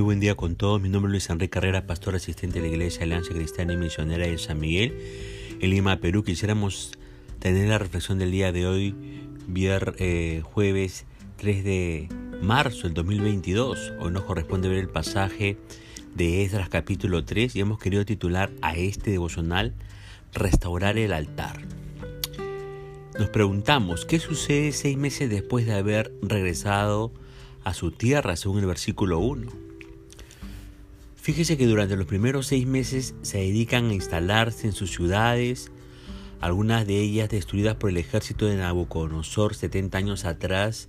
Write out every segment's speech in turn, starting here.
Muy buen día con todos. Mi nombre es Luis Enrique Carrera, pastor asistente de la Iglesia Alianza Cristiana y Misionera de San Miguel, en Lima, Perú. Quisiéramos tener la reflexión del día de hoy, viernes, eh, jueves 3 de marzo del 2022. Hoy nos corresponde ver el pasaje de Esdras capítulo 3 y hemos querido titular a este devocional Restaurar el altar. Nos preguntamos, ¿qué sucede seis meses después de haber regresado a su tierra, según el versículo 1? Fíjese que durante los primeros seis meses se dedican a instalarse en sus ciudades, algunas de ellas destruidas por el ejército de Nabucodonosor 70 años atrás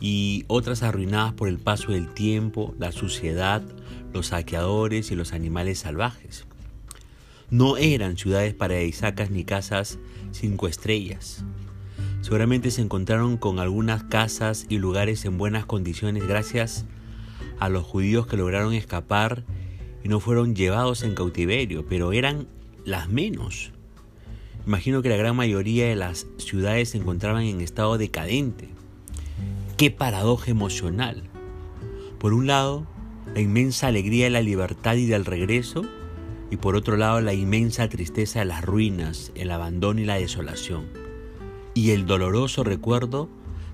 y otras arruinadas por el paso del tiempo, la suciedad, los saqueadores y los animales salvajes. No eran ciudades paradisacas ni casas cinco estrellas. Seguramente se encontraron con algunas casas y lugares en buenas condiciones gracias a a los judíos que lograron escapar y no fueron llevados en cautiverio, pero eran las menos. Imagino que la gran mayoría de las ciudades se encontraban en estado decadente. Qué paradoja emocional. Por un lado, la inmensa alegría de la libertad y del regreso, y por otro lado, la inmensa tristeza de las ruinas, el abandono y la desolación, y el doloroso recuerdo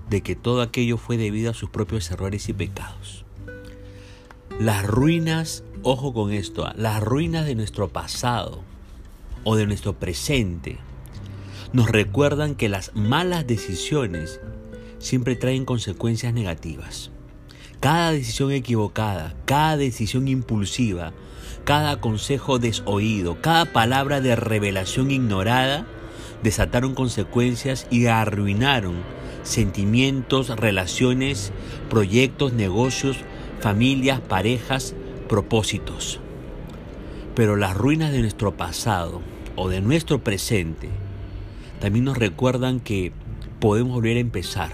de que todo aquello fue debido a sus propios errores y pecados. Las ruinas, ojo con esto, las ruinas de nuestro pasado o de nuestro presente nos recuerdan que las malas decisiones siempre traen consecuencias negativas. Cada decisión equivocada, cada decisión impulsiva, cada consejo desoído, cada palabra de revelación ignorada desataron consecuencias y arruinaron sentimientos, relaciones, proyectos, negocios, familias, parejas, propósitos. Pero las ruinas de nuestro pasado o de nuestro presente también nos recuerdan que podemos volver a empezar,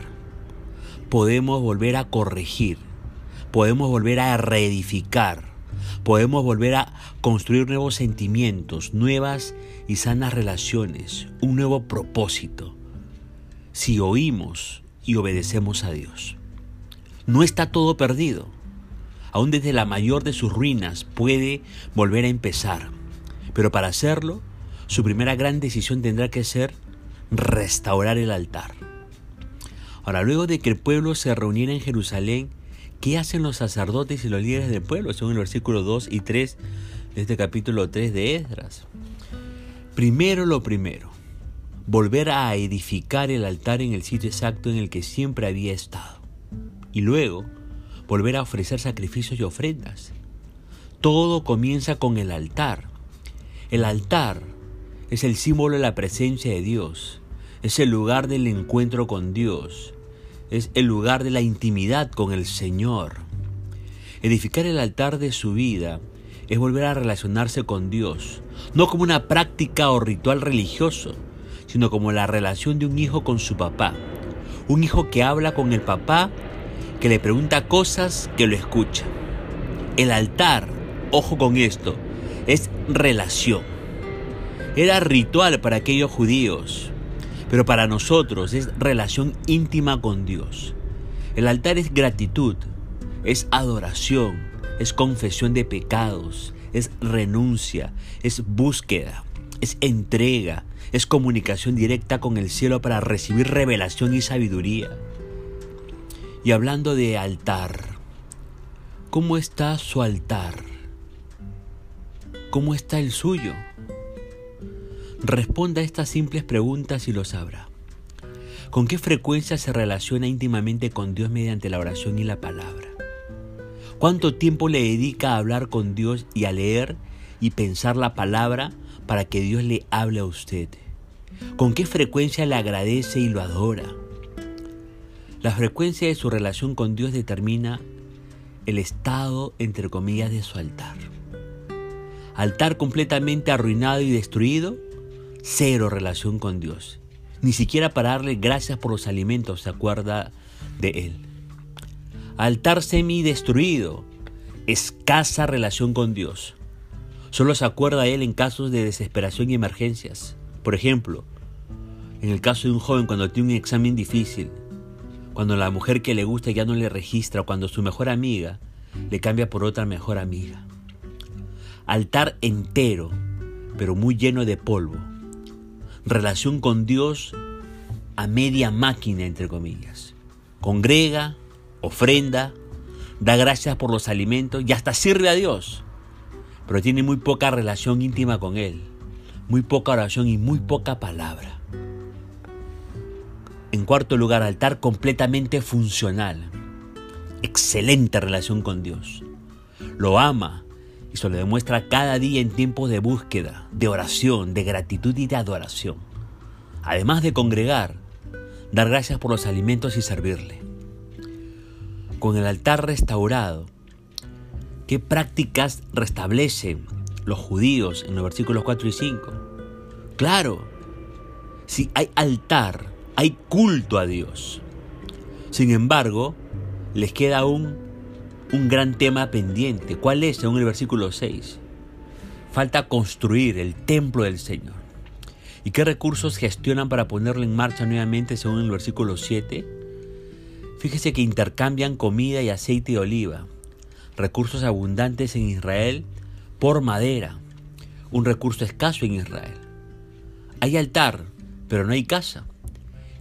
podemos volver a corregir, podemos volver a reedificar, podemos volver a construir nuevos sentimientos, nuevas y sanas relaciones, un nuevo propósito, si oímos y obedecemos a Dios. No está todo perdido aún desde la mayor de sus ruinas, puede volver a empezar. Pero para hacerlo, su primera gran decisión tendrá que ser restaurar el altar. Ahora, luego de que el pueblo se reuniera en Jerusalén, ¿qué hacen los sacerdotes y los líderes del pueblo? Según el versículo 2 y 3 de este capítulo 3 de Esdras. Primero lo primero, volver a edificar el altar en el sitio exacto en el que siempre había estado. Y luego, volver a ofrecer sacrificios y ofrendas. Todo comienza con el altar. El altar es el símbolo de la presencia de Dios, es el lugar del encuentro con Dios, es el lugar de la intimidad con el Señor. Edificar el altar de su vida es volver a relacionarse con Dios, no como una práctica o ritual religioso, sino como la relación de un hijo con su papá. Un hijo que habla con el papá que le pregunta cosas que lo escucha. El altar, ojo con esto, es relación. Era ritual para aquellos judíos, pero para nosotros es relación íntima con Dios. El altar es gratitud, es adoración, es confesión de pecados, es renuncia, es búsqueda, es entrega, es comunicación directa con el cielo para recibir revelación y sabiduría. Y hablando de altar, ¿cómo está su altar? ¿Cómo está el suyo? Responda a estas simples preguntas y lo sabrá. ¿Con qué frecuencia se relaciona íntimamente con Dios mediante la oración y la palabra? ¿Cuánto tiempo le dedica a hablar con Dios y a leer y pensar la palabra para que Dios le hable a usted? ¿Con qué frecuencia le agradece y lo adora? La frecuencia de su relación con Dios determina el estado, entre comillas, de su altar. Altar completamente arruinado y destruido, cero relación con Dios. Ni siquiera para darle gracias por los alimentos se acuerda de Él. Altar semi destruido, escasa relación con Dios. Solo se acuerda de Él en casos de desesperación y emergencias. Por ejemplo, en el caso de un joven cuando tiene un examen difícil cuando la mujer que le gusta ya no le registra, cuando su mejor amiga le cambia por otra mejor amiga. Altar entero, pero muy lleno de polvo. Relación con Dios a media máquina, entre comillas. Congrega, ofrenda, da gracias por los alimentos y hasta sirve a Dios, pero tiene muy poca relación íntima con Él, muy poca oración y muy poca palabra. En cuarto lugar, altar completamente funcional. Excelente relación con Dios. Lo ama y se lo demuestra cada día en tiempos de búsqueda, de oración, de gratitud y de adoración. Además de congregar, dar gracias por los alimentos y servirle. Con el altar restaurado, ¿qué prácticas restablecen los judíos en los versículos 4 y 5? Claro, si hay altar, hay culto a Dios. Sin embargo, les queda aún un gran tema pendiente. ¿Cuál es, según el versículo 6? Falta construir el templo del Señor. ¿Y qué recursos gestionan para ponerlo en marcha nuevamente, según el versículo 7? Fíjese que intercambian comida y aceite de oliva, recursos abundantes en Israel por madera, un recurso escaso en Israel. Hay altar, pero no hay casa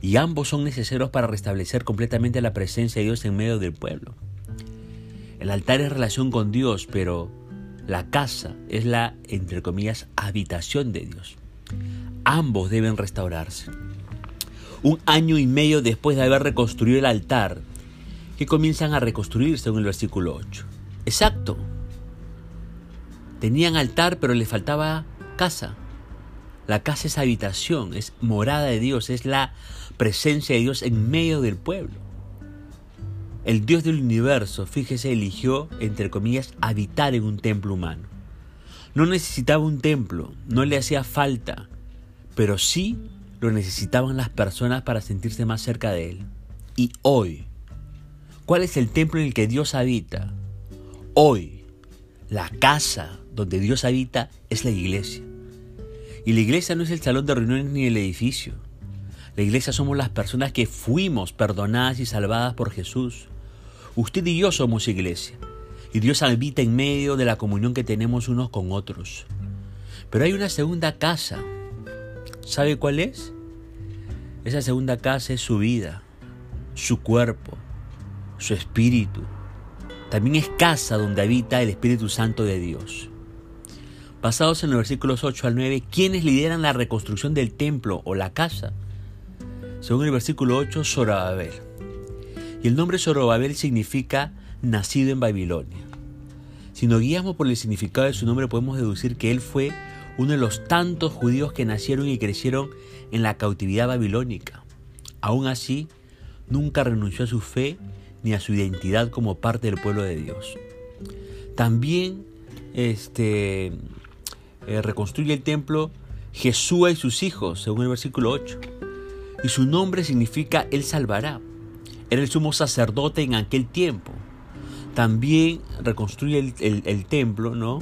y ambos son necesarios para restablecer completamente la presencia de Dios en medio del pueblo. El altar es relación con Dios, pero la casa es la, entre comillas, habitación de Dios. Ambos deben restaurarse. Un año y medio después de haber reconstruido el altar, que comienzan a reconstruirse en el versículo 8. Exacto. Tenían altar, pero les faltaba casa. La casa es habitación, es morada de Dios, es la presencia de Dios en medio del pueblo. El Dios del universo, fíjese, eligió, entre comillas, habitar en un templo humano. No necesitaba un templo, no le hacía falta, pero sí lo necesitaban las personas para sentirse más cerca de Él. Y hoy, ¿cuál es el templo en el que Dios habita? Hoy, la casa donde Dios habita es la iglesia. Y la iglesia no es el salón de reuniones ni el edificio. La iglesia somos las personas que fuimos perdonadas y salvadas por Jesús. Usted y yo somos iglesia. Y Dios habita en medio de la comunión que tenemos unos con otros. Pero hay una segunda casa. ¿Sabe cuál es? Esa segunda casa es su vida, su cuerpo, su espíritu. También es casa donde habita el Espíritu Santo de Dios. Basados en los versículos 8 al 9, ¿quiénes lideran la reconstrucción del templo o la casa? Según el versículo 8, Zorobabel. Y el nombre Zorobabel significa nacido en Babilonia. Si nos guiamos por el significado de su nombre, podemos deducir que él fue uno de los tantos judíos que nacieron y crecieron en la cautividad babilónica. Aún así, nunca renunció a su fe ni a su identidad como parte del pueblo de Dios. También este, eh, reconstruye el templo Jesús y sus hijos, según el versículo 8. Y su nombre significa Él salvará. Era el sumo sacerdote en aquel tiempo. También reconstruye el, templo, ¿no?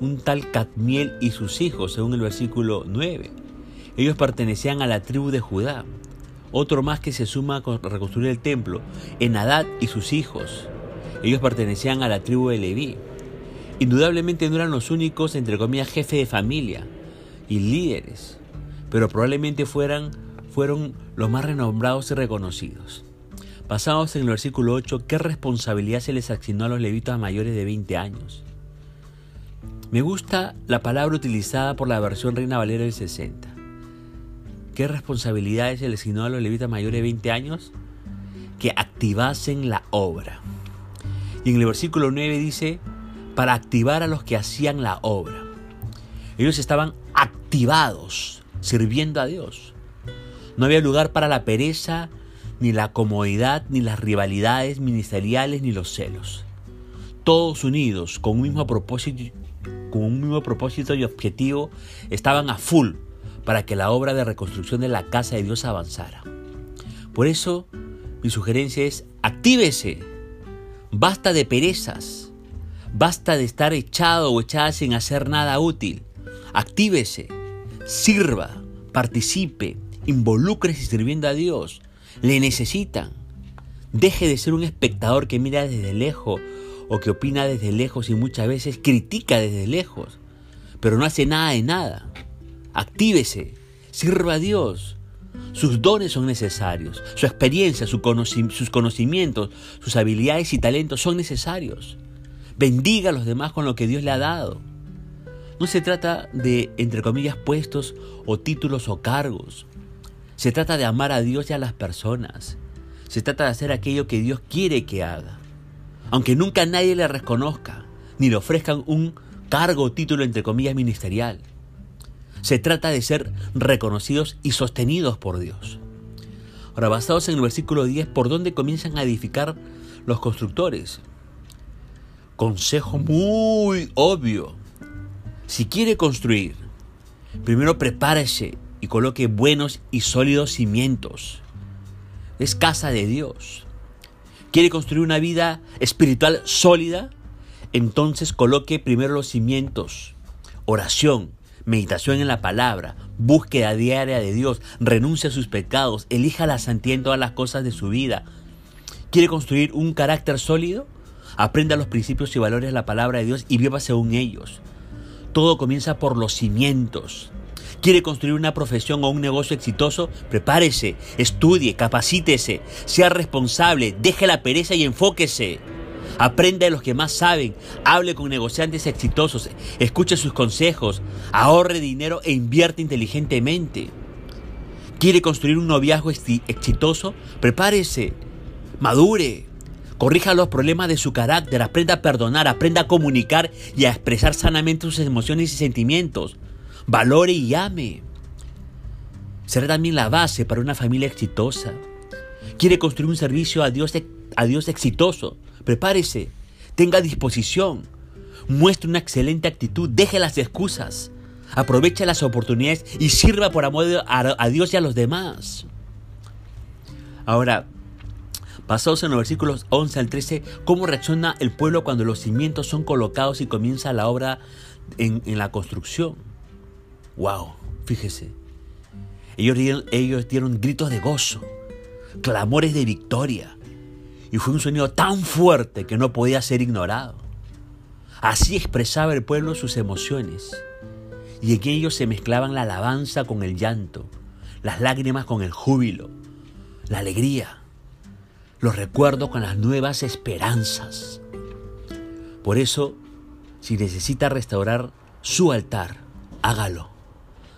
Un tal Cadmiel y sus hijos, según el versículo 9. Ellos pertenecían a la tribu de Judá. Otro más que se suma a reconstruir el templo, Enadad y sus hijos. Ellos pertenecían a la tribu de Leví. Indudablemente no eran los únicos, entre comillas, jefes de familia y líderes, pero probablemente fueran, fueron los más renombrados y reconocidos. Basados en el versículo 8, ¿qué responsabilidad se les asignó a los levitas mayores de 20 años? Me gusta la palabra utilizada por la versión Reina Valera del 60. ¿Qué responsabilidades se les asignó a los levitas mayores de 20 años? Que activasen la obra. Y en el versículo 9 dice, para activar a los que hacían la obra. Ellos estaban activados, sirviendo a Dios. No había lugar para la pereza, ni la comodidad, ni las rivalidades ministeriales, ni los celos. Todos unidos con un mismo propósito, con un propósito y objetivo, estaban a full para que la obra de reconstrucción de la casa de Dios avanzara. Por eso, mi sugerencia es, actívese, basta de perezas, Basta de estar echado o echada sin hacer nada útil. Actívese, sirva, participe, involúcrese sirviendo a Dios. Le necesitan. Deje de ser un espectador que mira desde lejos o que opina desde lejos y muchas veces critica desde lejos, pero no hace nada de nada. Actívese, sirva a Dios. Sus dones son necesarios, su experiencia, sus conocimientos, sus habilidades y talentos son necesarios. Bendiga a los demás con lo que Dios le ha dado. No se trata de, entre comillas, puestos o títulos o cargos. Se trata de amar a Dios y a las personas. Se trata de hacer aquello que Dios quiere que haga. Aunque nunca nadie le reconozca, ni le ofrezcan un cargo o título, entre comillas, ministerial. Se trata de ser reconocidos y sostenidos por Dios. Ahora, basados en el versículo 10, ¿por dónde comienzan a edificar los constructores? Consejo muy obvio. Si quiere construir, primero prepárese y coloque buenos y sólidos cimientos. Es casa de Dios. ¿Quiere construir una vida espiritual sólida? Entonces coloque primero los cimientos. Oración, meditación en la palabra, búsqueda diaria de Dios, renuncia a sus pecados, elija la santidad en todas las cosas de su vida. ¿Quiere construir un carácter sólido? Aprenda los principios y valores de la palabra de Dios y viva según ellos. Todo comienza por los cimientos. ¿Quiere construir una profesión o un negocio exitoso? Prepárese, estudie, capacítese, sea responsable, deje la pereza y enfóquese. Aprenda de los que más saben, hable con negociantes exitosos, escuche sus consejos, ahorre dinero e invierte inteligentemente. ¿Quiere construir un noviazgo exitoso? Prepárese, madure, corrija los problemas de su carácter, aprenda a perdonar, aprenda a comunicar y a expresar sanamente sus emociones y sentimientos. Valore y ame. Será también la base para una familia exitosa. Quiere construir un servicio a Dios, a Dios exitoso. Prepárese, tenga disposición, muestre una excelente actitud, deje las excusas, aproveche las oportunidades y sirva por amor a, Dios y a los demás. Ahora, pasados en los versículos 11 al 13, ¿cómo reacciona el pueblo cuando los cimientos son colocados y comienza la obra en, la construcción? ¡Wow! Fíjese. Ellos, ellos dieron gritos de gozo, clamores de victoria, y fue un sonido tan fuerte que no podía ser ignorado. Así expresaba el pueblo sus emociones, y en ellos se mezclaban la alabanza con el llanto, las lágrimas con el júbilo, la alegría, los recuerdos con las nuevas esperanzas. Por eso, si necesita restaurar su altar, hágalo.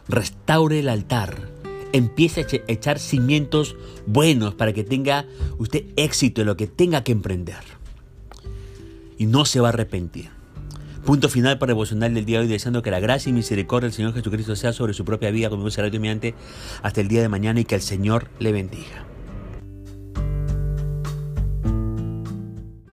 Restaure el altar empiece a echar cimientos buenos para que tenga usted éxito en lo que tenga que emprender. Y no se va a arrepentir. Punto final para devocional del día de hoy, deseando que la gracia y misericordia del Señor Jesucristo sea sobre su propia vida, como se mediante hasta el día de mañana y que el Señor le bendiga.